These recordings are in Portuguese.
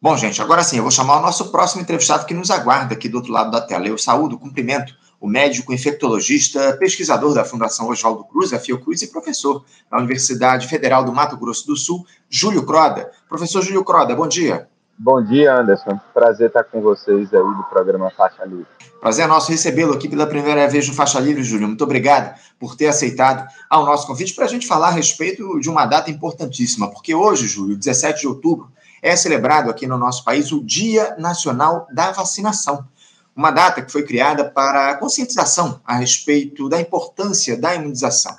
Bom, gente, agora sim, eu vou chamar o nosso próximo entrevistado que nos aguarda aqui do outro lado da tela. Eu saúdo, cumprimento o médico infectologista, pesquisador da Fundação Oswaldo Cruz, a Fiocruz, e professor na Universidade Federal do Mato Grosso do Sul, Júlio Croda. Professor Júlio Croda, bom dia. Bom dia, Anderson. Prazer estar com vocês aí do programa Faixa Livre. Prazer é nosso recebê-lo aqui pela primeira vez no Faixa Livre, Júlio. Muito obrigado por ter aceitado ao nosso convite para a gente falar a respeito de uma data importantíssima, porque hoje, Júlio, 17 de outubro, é celebrado aqui no nosso país o Dia Nacional da Vacinação. Uma data que foi criada para conscientização a respeito da importância da imunização.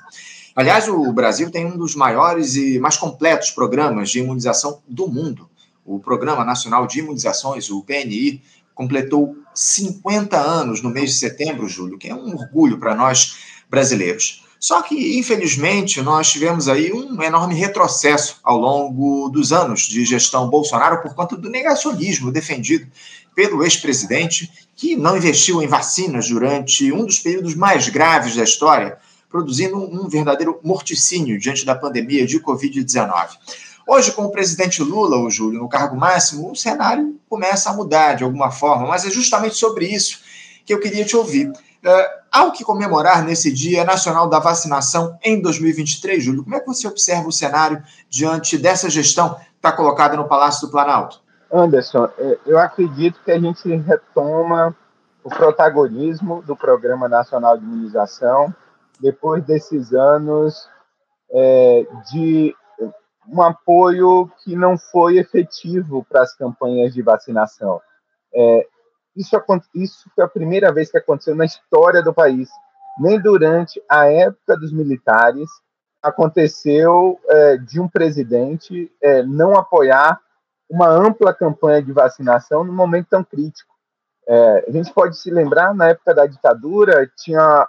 Aliás, o Brasil tem um dos maiores e mais completos programas de imunização do mundo. O Programa Nacional de Imunizações, o PNI, completou 50 anos no mês de setembro, Júlio, que é um orgulho para nós brasileiros. Só que, infelizmente, nós tivemos aí um enorme retrocesso ao longo dos anos de gestão Bolsonaro por conta do negacionismo defendido pelo ex-presidente, que não investiu em vacinas durante um dos períodos mais graves da história, produzindo um verdadeiro morticínio diante da pandemia de Covid-19. Hoje, com o presidente Lula, o Júlio, no cargo máximo, o cenário começa a mudar de alguma forma, mas é justamente sobre isso que eu queria te ouvir. Uh, há o que comemorar nesse Dia Nacional da Vacinação em 2023, Júlio. Como é que você observa o cenário diante dessa gestão que está colocada no Palácio do Planalto? Anderson, é, eu acredito que a gente retoma o protagonismo do Programa Nacional de Imunização depois desses anos é, de um apoio que não foi efetivo para as campanhas de vacinação. É, isso, isso foi a primeira vez que aconteceu na história do país. Nem durante a época dos militares aconteceu é, de um presidente é, não apoiar uma ampla campanha de vacinação num momento tão crítico. É, a gente pode se lembrar, na época da ditadura, tinha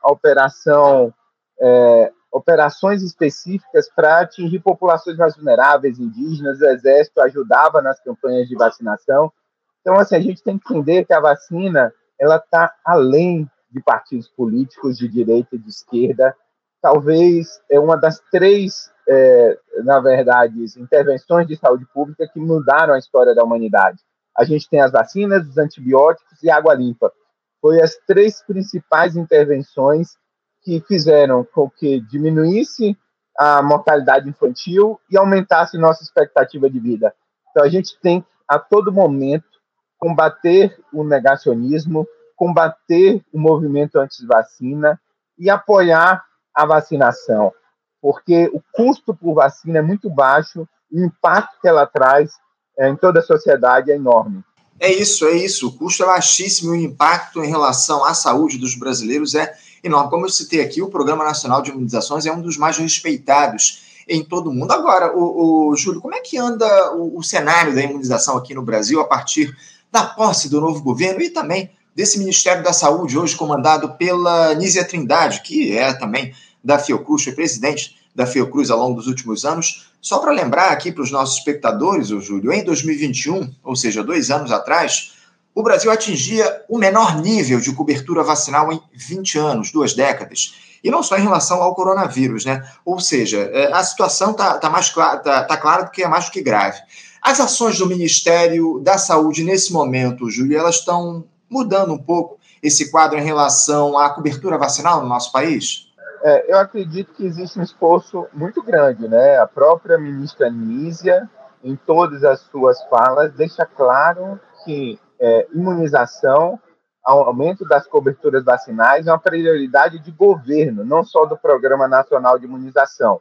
é, operações específicas para atingir populações mais vulneráveis, indígenas, o exército ajudava nas campanhas de vacinação. Então, assim, a gente tem que entender que a vacina ela está além de partidos políticos de direita e de esquerda. Talvez é uma das três, é, na verdade, intervenções de saúde pública que mudaram a história da humanidade. A gente tem as vacinas, os antibióticos e água limpa. Foi as três principais intervenções que fizeram com que diminuísse a mortalidade infantil e aumentasse nossa expectativa de vida. Então, a gente tem a todo momento combater o negacionismo, combater o movimento anti-vacina e apoiar a vacinação, porque o custo por vacina é muito baixo e o impacto que ela traz é, em toda a sociedade é enorme. É isso, é isso. O custo é baixíssimo e o impacto em relação à saúde dos brasileiros é enorme. Como eu citei aqui, o Programa Nacional de Imunizações é um dos mais respeitados em todo o mundo. Agora, o, o Júlio, como é que anda o, o cenário da imunização aqui no Brasil a partir da posse do novo governo e também desse Ministério da Saúde, hoje comandado pela Nízia Trindade, que é também da Fiocruz, foi presidente da Fiocruz ao longo dos últimos anos. Só para lembrar aqui para os nossos espectadores, o Júlio, em 2021, ou seja, dois anos atrás, o Brasil atingia o menor nível de cobertura vacinal em 20 anos, duas décadas. E não só em relação ao coronavírus, né? Ou seja, é, a situação está tá mais clara, tá, tá clara do que é mais do que grave. As ações do Ministério da Saúde nesse momento, Júlio, elas estão mudando um pouco esse quadro em relação à cobertura vacinal no nosso país? É, eu acredito que existe um esforço muito grande, né? A própria ministra Nízia, em todas as suas falas, deixa claro que é, imunização, aumento das coberturas vacinais é uma prioridade de governo, não só do Programa Nacional de Imunização.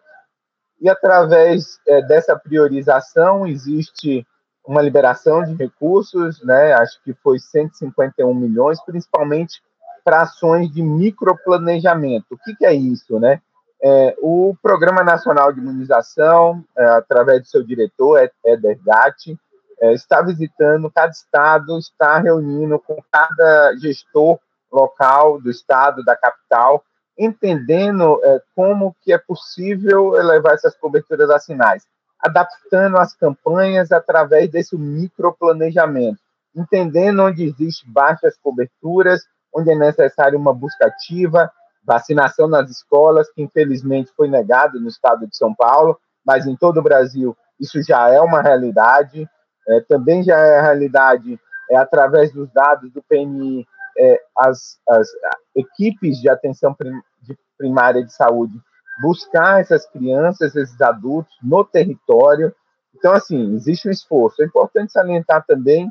E através é, dessa priorização existe uma liberação de recursos, né? Acho que foi 151 milhões, principalmente para ações de microplanejamento. O que, que é isso, né? É, o Programa Nacional de Imunização, é, através do seu diretor, Eder Gatti, é, está visitando cada estado, está reunindo com cada gestor local do estado, da capital, entendendo é, como que é possível elevar essas coberturas vacinais, adaptando as campanhas através desse microplanejamento, entendendo onde existe baixas coberturas, onde é necessário uma busca ativa, vacinação nas escolas, que infelizmente foi negado no estado de São Paulo, mas em todo o Brasil isso já é uma realidade, É, também já é a realidade, é, através dos dados do PNI, é, as, as equipes de atenção de primária de saúde buscar essas crianças, esses adultos no território. Então, assim, existe um esforço. É importante salientar também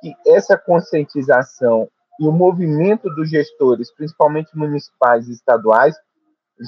que essa conscientização e o movimento dos gestores, principalmente municipais e estaduais,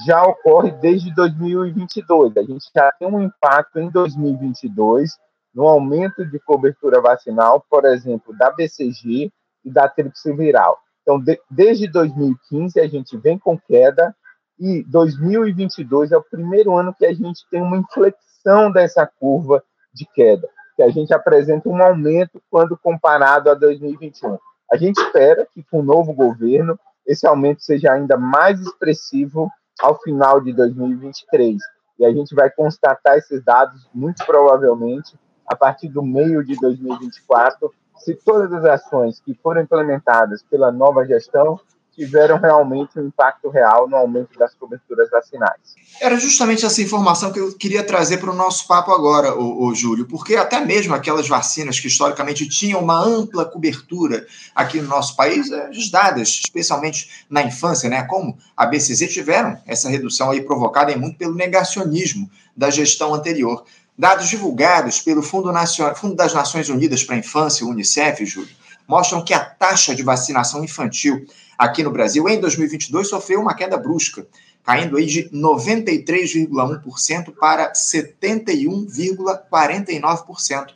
já ocorre desde 2022. A gente já tem um impacto em 2022 no aumento de cobertura vacinal, por exemplo, da BCG e da tríplice viral. Então, de, desde 2015 a gente vem com queda e 2022 é o primeiro ano que a gente tem uma inflexão dessa curva de queda, que a gente apresenta um aumento quando comparado a 2021. A gente espera que com o novo governo esse aumento seja ainda mais expressivo ao final de 2023. E a gente vai constatar esses dados muito provavelmente a partir do meio de 2024, se todas as ações que foram implementadas pela nova gestão tiveram realmente um impacto real no aumento das coberturas vacinais. Era justamente essa informação que eu queria trazer para o nosso papo agora, o, o, Júlio, porque até mesmo aquelas vacinas que historicamente tinham uma ampla cobertura aqui no nosso país, eh, dadas, especialmente na infância, né, como a BCZ, tiveram essa redução aí provocada em muito pelo negacionismo da gestão anterior. Dados divulgados pelo Fundo, Nacional, Fundo das Nações Unidas para a Infância, Unicef, Júlio, mostram que a taxa de vacinação infantil aqui no Brasil em 2022 sofreu uma queda brusca, caindo aí de 93,1% para 71,49%.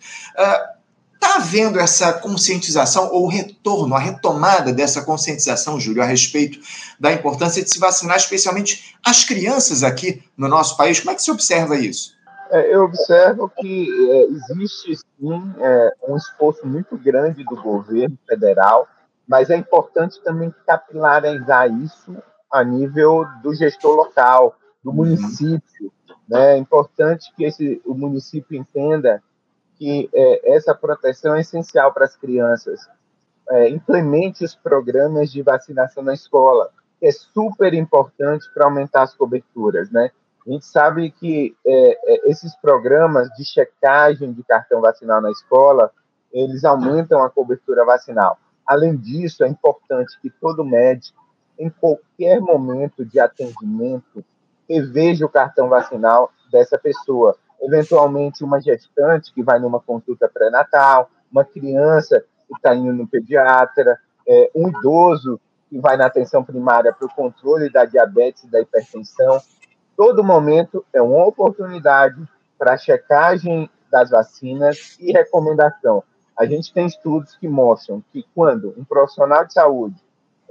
Está havendo essa conscientização ou retorno, a retomada dessa conscientização, Júlio, a respeito da importância de se vacinar, especialmente as crianças aqui no nosso país? Como é que se observa isso? É, eu observo que é, existe sim é, um esforço muito grande do governo federal, mas é importante também capilarizar isso a nível do gestor local, do uhum. município. Né? É importante que esse, o município entenda que é, essa proteção é essencial para as crianças. É, implemente os programas de vacinação na escola, que é super importante para aumentar as coberturas, né? A gente sabe que é, é, esses programas de checagem de cartão vacinal na escola, eles aumentam a cobertura vacinal. Além disso, é importante que todo médico, em qualquer momento de atendimento, reveja o cartão vacinal dessa pessoa. Eventualmente, uma gestante que vai numa consulta pré-natal, uma criança que está indo no pediatra, é, um idoso que vai na atenção primária para o controle da diabetes e da hipertensão todo momento é uma oportunidade para checagem das vacinas e recomendação. A gente tem estudos que mostram que quando um profissional de saúde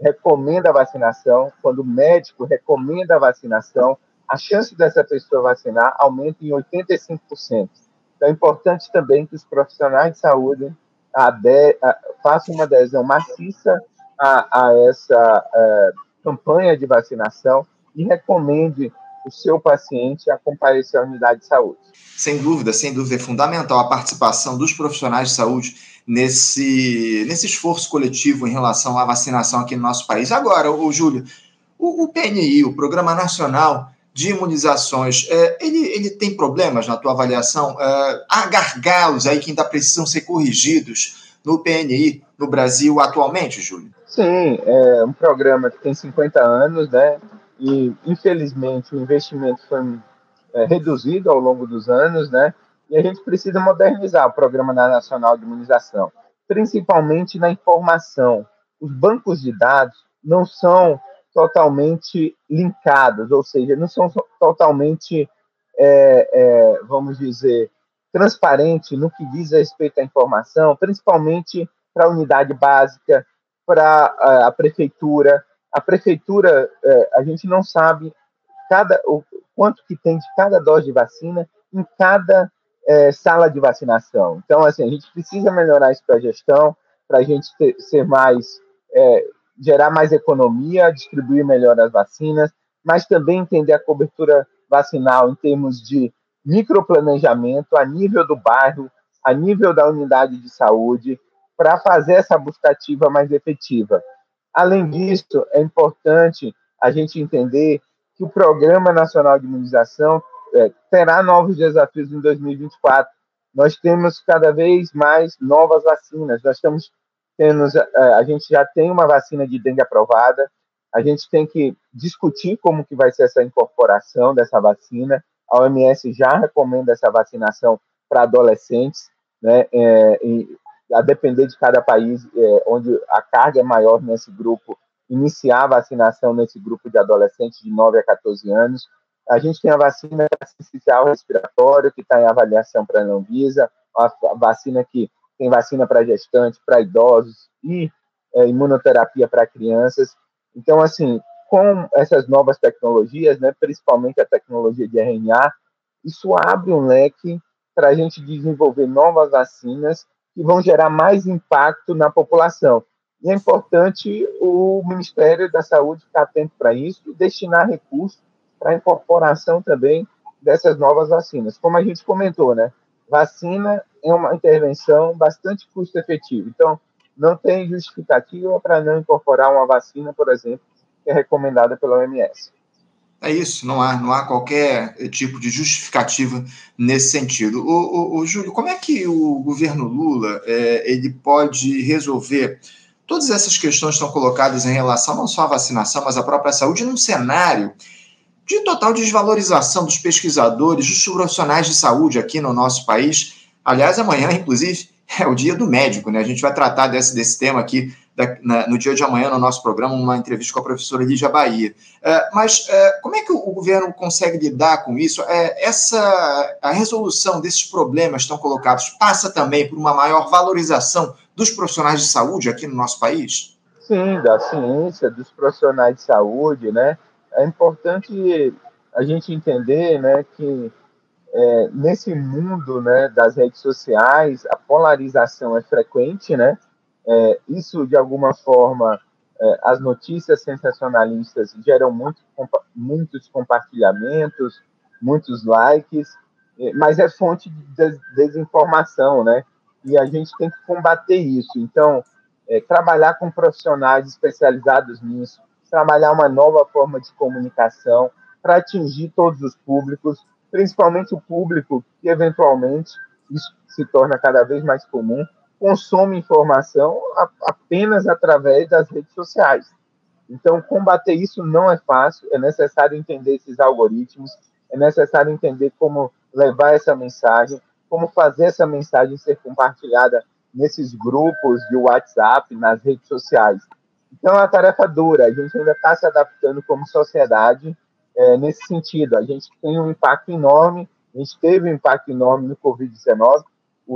recomenda a vacinação, quando o médico recomenda a vacinação, a chance dessa pessoa vacinar aumenta em 85%. Então é importante também que os profissionais de saúde façam uma adesão maciça a, a essa uh, campanha de vacinação e recomende o seu paciente a comparecer à unidade de saúde. Sem dúvida, sem dúvida, é fundamental a participação dos profissionais de saúde nesse, nesse esforço coletivo em relação à vacinação aqui no nosso país. Agora, o Júlio, o, o PNI, o Programa Nacional de Imunizações, é, ele, ele tem problemas na tua avaliação? É, há gargalos aí que ainda precisam ser corrigidos no PNI no Brasil atualmente, Júlio? Sim, é um programa que tem 50 anos, né? E infelizmente o investimento foi é, reduzido ao longo dos anos, né? E a gente precisa modernizar o Programa Nacional de Imunização, principalmente na informação. Os bancos de dados não são totalmente linkados, ou seja, não são totalmente, é, é, vamos dizer, transparentes no que diz respeito à informação, principalmente para a unidade básica, para a prefeitura, a prefeitura, é, a gente não sabe cada, o quanto que tem de cada dose de vacina em cada é, sala de vacinação. Então, assim, a gente precisa melhorar isso para a gestão, para a gente ter, ser mais, é, gerar mais economia, distribuir melhor as vacinas, mas também entender a cobertura vacinal em termos de microplanejamento a nível do bairro, a nível da unidade de saúde, para fazer essa buscativa mais efetiva. Além disso, é importante a gente entender que o Programa Nacional de Imunização é, terá novos desafios em 2024. nós temos cada vez mais novas vacinas. Nós estamos tendo, eh, a gente já tem uma vacina de dengue aprovada, a gente tem que discutir como que vai ser essa incorporação dessa vacina. A OMS já recomenda essa vacinação para adolescentes, né? É, a depender de cada país, é, onde a carga é maior nesse grupo, iniciar a vacinação nesse grupo de adolescentes de 9 a 14 anos. A gente tem a vacina assistencial respiratório, que está em avaliação para a Anvisa, a vacina que tem vacina para gestantes, para idosos e é, imunoterapia para crianças. Então, assim, com essas novas tecnologias, né, principalmente a tecnologia de RNA, isso abre um leque para a gente desenvolver novas vacinas que vão gerar mais impacto na população. E é importante o Ministério da Saúde estar atento para isso e destinar recursos para a incorporação também dessas novas vacinas. Como a gente comentou, né? Vacina é uma intervenção bastante custo-efetiva. Então, não tem justificativa para não incorporar uma vacina, por exemplo, que é recomendada pela OMS. É isso, não há, não há qualquer tipo de justificativa nesse sentido. O, o, o Júlio, como é que o governo Lula é, ele pode resolver todas essas questões que estão colocadas em relação não só à vacinação, mas à própria saúde, num cenário de total desvalorização dos pesquisadores, dos profissionais de saúde aqui no nosso país? Aliás, amanhã, inclusive, é o dia do médico, né? A gente vai tratar desse, desse tema aqui da, na, no dia de amanhã no nosso programa, uma entrevista com a professora Lígia Bahia. É, mas é, como é que o, governo consegue lidar com isso? É, essa, a resolução desses problemas estão colocados passa também por uma maior valorização dos profissionais de saúde aqui no nosso país? Sim, da ciência, dos profissionais de saúde, né? É importante a gente entender, né, que é, nesse mundo né, das redes sociais, a polarização é frequente, né? É, isso, de alguma forma, é, as notícias sensacionalistas geram muito, muitos compartilhamentos, muitos likes, é, mas é fonte de desinformação, né? E a gente tem que combater isso. Então, é, trabalhar com profissionais especializados nisso, trabalhar uma nova forma de comunicação para atingir todos os públicos, principalmente o público que eventualmente isso se torna cada vez mais comum, consome informação apenas através das redes sociais. Então, combater isso não é fácil, é necessário entender esses algoritmos, é necessário entender como levar essa mensagem, como fazer essa mensagem ser compartilhada nesses grupos de WhatsApp, nas redes sociais. Então, é uma tarefa dura, a gente ainda está se adaptando como sociedade é, nesse sentido. A gente tem um impacto enorme, a gente teve um impacto enorme no Covid-19.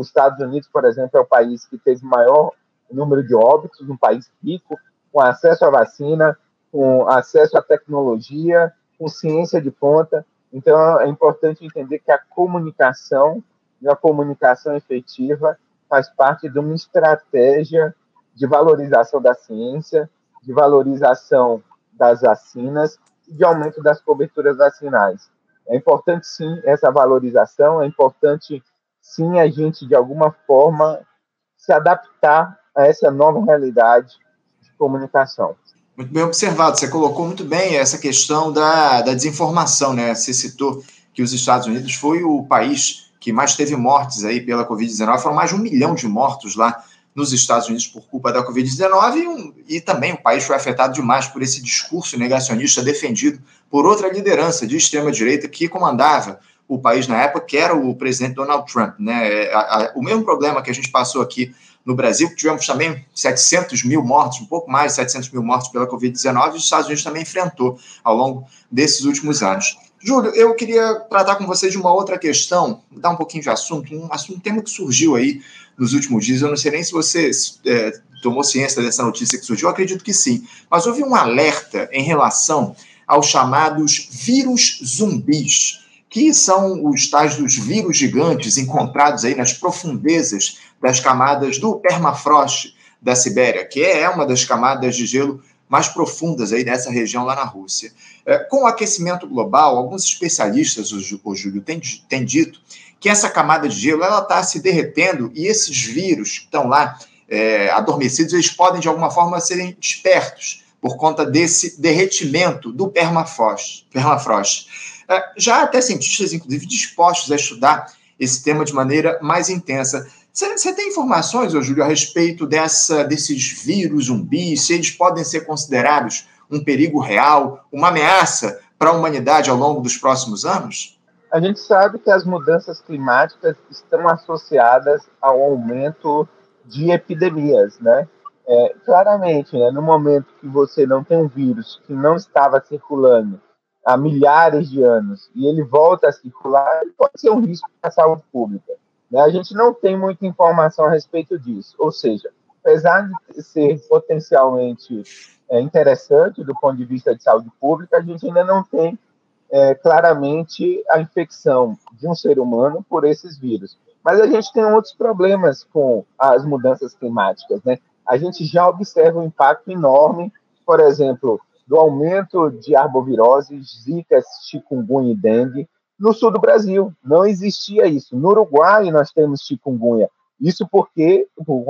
Os Estados Unidos, por exemplo, é o país que teve maior número de óbitos, um país rico, com acesso à vacina, com acesso à tecnologia, com ciência de ponta. Então, é importante entender que a comunicação e a comunicação efetiva faz parte de uma estratégia de valorização da ciência, de valorização das vacinas de aumento das coberturas vacinais. É importante, sim, essa valorização, é importante, sim, a gente, de alguma forma, se adaptar a essa nova realidade de comunicação. Muito bem observado. Você colocou muito bem essa questão da, da desinformação, né? Você citou que os Estados Unidos foi o país que mais teve mortes aí pela Covid-19, foram mais de um milhão de mortos lá nos Estados Unidos por culpa da Covid-19 e, um, e, também o país foi afetado demais por esse discurso negacionista defendido por outra liderança de extrema-direita que comandava o país na época, que era o presidente Donald Trump. Né? A, o mesmo problema que a gente passou aqui no Brasil, que tivemos também 700 mil mortos, um pouco mais de 700 mil mortos pela Covid-19, os Estados Unidos também enfrentou ao longo desses últimos anos. Júlio, eu queria tratar com você de uma outra questão, dar um pouquinho de assunto, um assunto, um tema que surgiu aí nos últimos dias. Eu não sei nem se você é, tomou ciência dessa notícia que surgiu, eu acredito que sim. Mas houve um alerta em relação aos chamados vírus zumbis, que são os tais dos vírus gigantes encontrados aí nas profundezas das camadas do permafrost da Sibéria, que é uma das camadas de gelo mais profundas aí dessa região lá na Rússia. É, com o aquecimento global, alguns especialistas, o, Júlio, têm, têm dito que essa camada de gelo ela está se derretendo e esses vírus que estão lá é, adormecidos, eles podem de alguma forma serem despertos por conta desse derretimento do permafrost. permafrost. É, já até cientistas, inclusive, dispostos a estudar esse tema de maneira mais intensa. Você tem informações, ô Júlio, a respeito dessa, desses vírus zumbis, se eles podem ser considerados um perigo real, uma ameaça para a humanidade ao longo dos próximos anos? A gente sabe que as mudanças climáticas estão associadas ao aumento de epidemias, né? É, claramente, né, no momento que você não tem um vírus que não estava circulando há milhares de anos e ele volta a circular, pode ser um risco para a saúde pública. Né? A gente não tem muita informação a respeito disso. Ou seja, apesar de ser potencialmente é, interessante do ponto de vista de saúde pública, a gente ainda não tem é, claramente a infecção de um ser humano por esses vírus. Mas a gente tem outros problemas com as mudanças climáticas, né? A gente já observa um impacto enorme, por exemplo, do aumento de arbovirose, zika, chikungunya e dengue no sul do Brasil. Não existia isso. No Uruguai nós temos chikungunya. Isso porque, com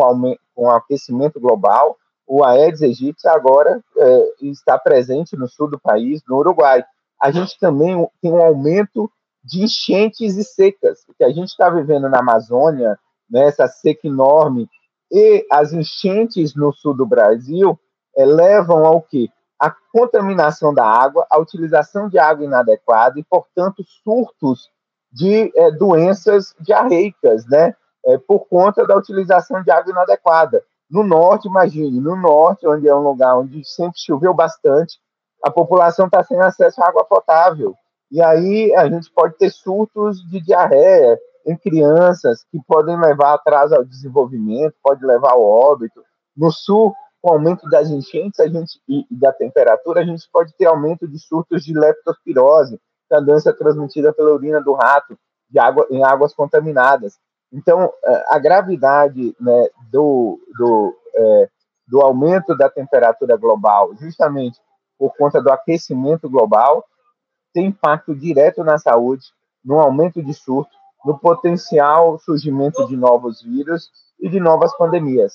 o aquecimento global, o Aedes aegypti agora é, está presente no sul do país, no Uruguai. A gente também tem um aumento de enchentes e secas, que a gente está vivendo na Amazônia, né, seca enorme, e as enchentes no sul do Brasil é, levam ao quê? A contaminação da água, a utilização de água inadequada e, portanto, surtos de é, doenças diarreicas, né? É, por conta da utilização de água inadequada. No norte, imagine, no norte, onde é um lugar onde sempre choveu bastante, a população está sem acesso à água potável. E aí a gente pode ter surtos de diarreia em crianças que podem levar atraso ao desenvolvimento, pode levar ao óbito. No sul, com o aumento das enchentes a gente, e da temperatura, a gente pode ter aumento de surtos de leptospirose, que é a doença transmitida pela urina do rato de água, em águas contaminadas. Então, é, a gravidade né, do, do, é, do aumento da temperatura global, justamente por conta do aquecimento global, tem impacto direto na saúde, no aumento de surto, no potencial surgimento de novos vírus e de novas pandemias.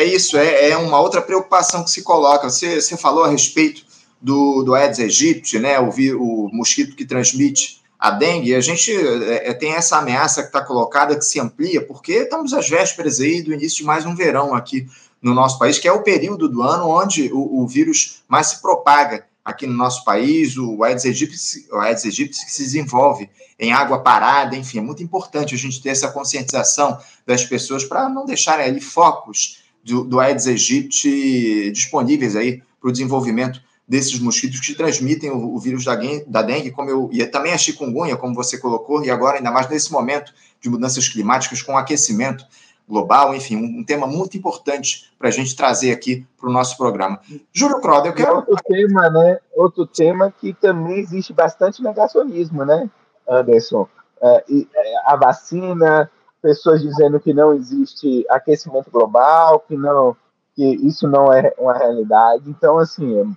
É isso, é, é uma outra preocupação que se coloca. Você, você falou a respeito do, do Aedes aegypti, né, o, o mosquito que transmite a dengue, a gente é, é tem essa ameaça que está colocada, que se amplia, porque estamos às vésperas aí do início de mais um verão aqui no nosso país, que é o período do ano onde o, o vírus mais se propaga aqui no nosso país, o Aedes aegypti, o Aedes aegypti que se desenvolve em água parada, enfim, é muito importante a gente ter essa conscientização das pessoas para não deixarem ali focos do, do Aedes aegypti disponíveis aí para o desenvolvimento desses mosquitos que transmitem o, o vírus da, da, dengue, como eu, e também a chikungunya, como você colocou, e agora, ainda mais nesse momento de mudanças climáticas com aquecimento global, enfim, um, um tema muito importante para a gente trazer aqui para o nosso programa. Júlio Croda, eu quero... Outro tema, né? Outro tema que também existe bastante negacionismo, né, Anderson? É, e, é, a vacina, pessoas dizendo que não existe aquecimento global, que não que isso não é uma realidade. Então, assim,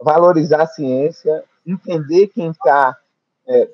valorizar a ciência, entender quem está é,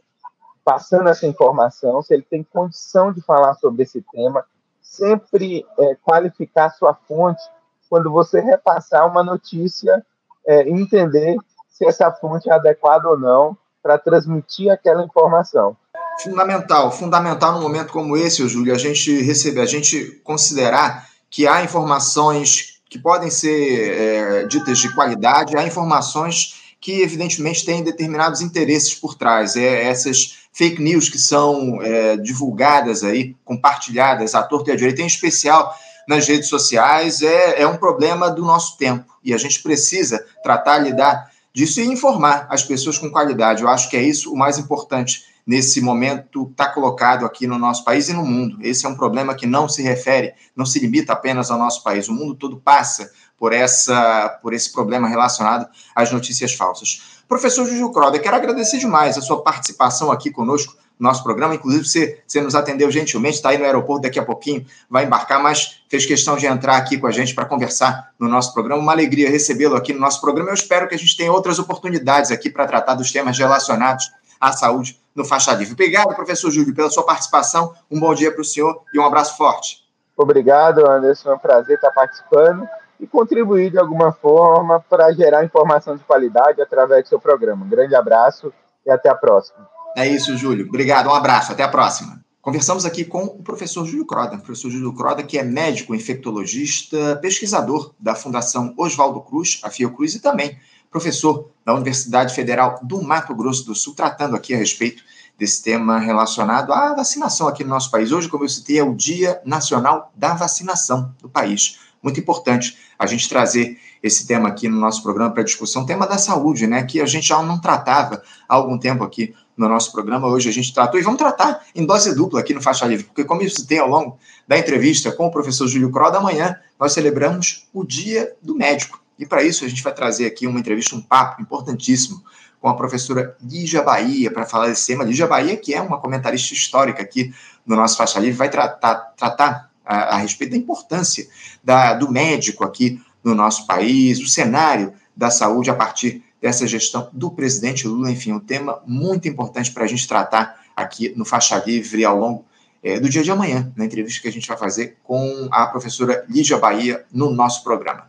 passando essa informação, se ele tem condição de falar sobre esse tema, sempre é, qualificar sua fonte quando você repassar uma notícia é, entender se essa fonte é adequada ou não para transmitir aquela informação. Fundamental, fundamental num momento como esse, Júlio, a gente receber, a gente considerar que há informações que podem ser é, ditas de qualidade, há informações que evidentemente têm determinados interesses por trás. É, essas fake news que são é, divulgadas aí, compartilhadas à torta e à direita, em especial nas redes sociais, é, é um problema do nosso tempo. E a gente precisa tratar, lidar disso e informar as pessoas com qualidade. Eu acho que é isso o mais importante nesse momento está colocado aqui no nosso país e no mundo. Esse é um problema que não se refere, não se limita apenas ao nosso país. O mundo todo passa por essa por esse problema relacionado às notícias falsas. Professor Juju Croda, quero agradecer demais a sua participação aqui conosco no nosso programa. Inclusive, você, você nos atendeu gentilmente, está aí no aeroporto daqui a pouquinho, vai embarcar, mas fez questão de entrar aqui com a gente para conversar no nosso programa. Uma alegria recebê-lo aqui no nosso programa. Eu espero que a gente tenha outras oportunidades aqui para tratar dos temas relacionados à saúde no Faixa Livre. Obrigado, professor Júlio, pela sua participação. Um bom dia para o senhor e um abraço forte. Obrigado, Anderson. É um prazer estar participando e contribuir de alguma forma para gerar informação de qualidade através do seu programa. Um grande abraço e até a próxima. É isso, Júlio. Obrigado, um abraço, até a próxima. Conversamos aqui com o professor Júlio Croda, professor Júlio Croda, que é médico infectologista, pesquisador da Fundação Oswaldo Cruz, a Fiocruz, e também professor da Universidade Federal do Mato Grosso do Sul, tratando aqui a respeito desse tema relacionado à vacinação aqui no nosso país. Hoje, como eu citei, é o Dia Nacional da Vacinação do país. Muito importante a gente trazer esse tema aqui no nosso programa para discussão, tema da saúde, né, que a gente já não tratava há algum tempo aqui no nosso programa. Hoje a gente tratou e vamos tratar em dose dupla aqui no Faixa Livre, porque, como eu citei ao longo da entrevista com o professor Júlio Croda, amanhã nós celebramos o Dia do Médico. E para isso a gente vai trazer aqui uma entrevista, um papo importantíssimo com a professora Lígia Bahia para falar desse tema. Lígia Bahia, que é uma comentarista histórica aqui no nosso Faixa Livre, vai tratar, tratar a, a respeito da importância da, do médico aqui no nosso país, o cenário da saúde a partir dessa gestão do presidente Lula. Enfim, um tema muito importante para a gente tratar aqui no Faixa Livre ao longo é, do dia de amanhã, na entrevista que a gente vai fazer com a professora Lígia Bahia no nosso programa.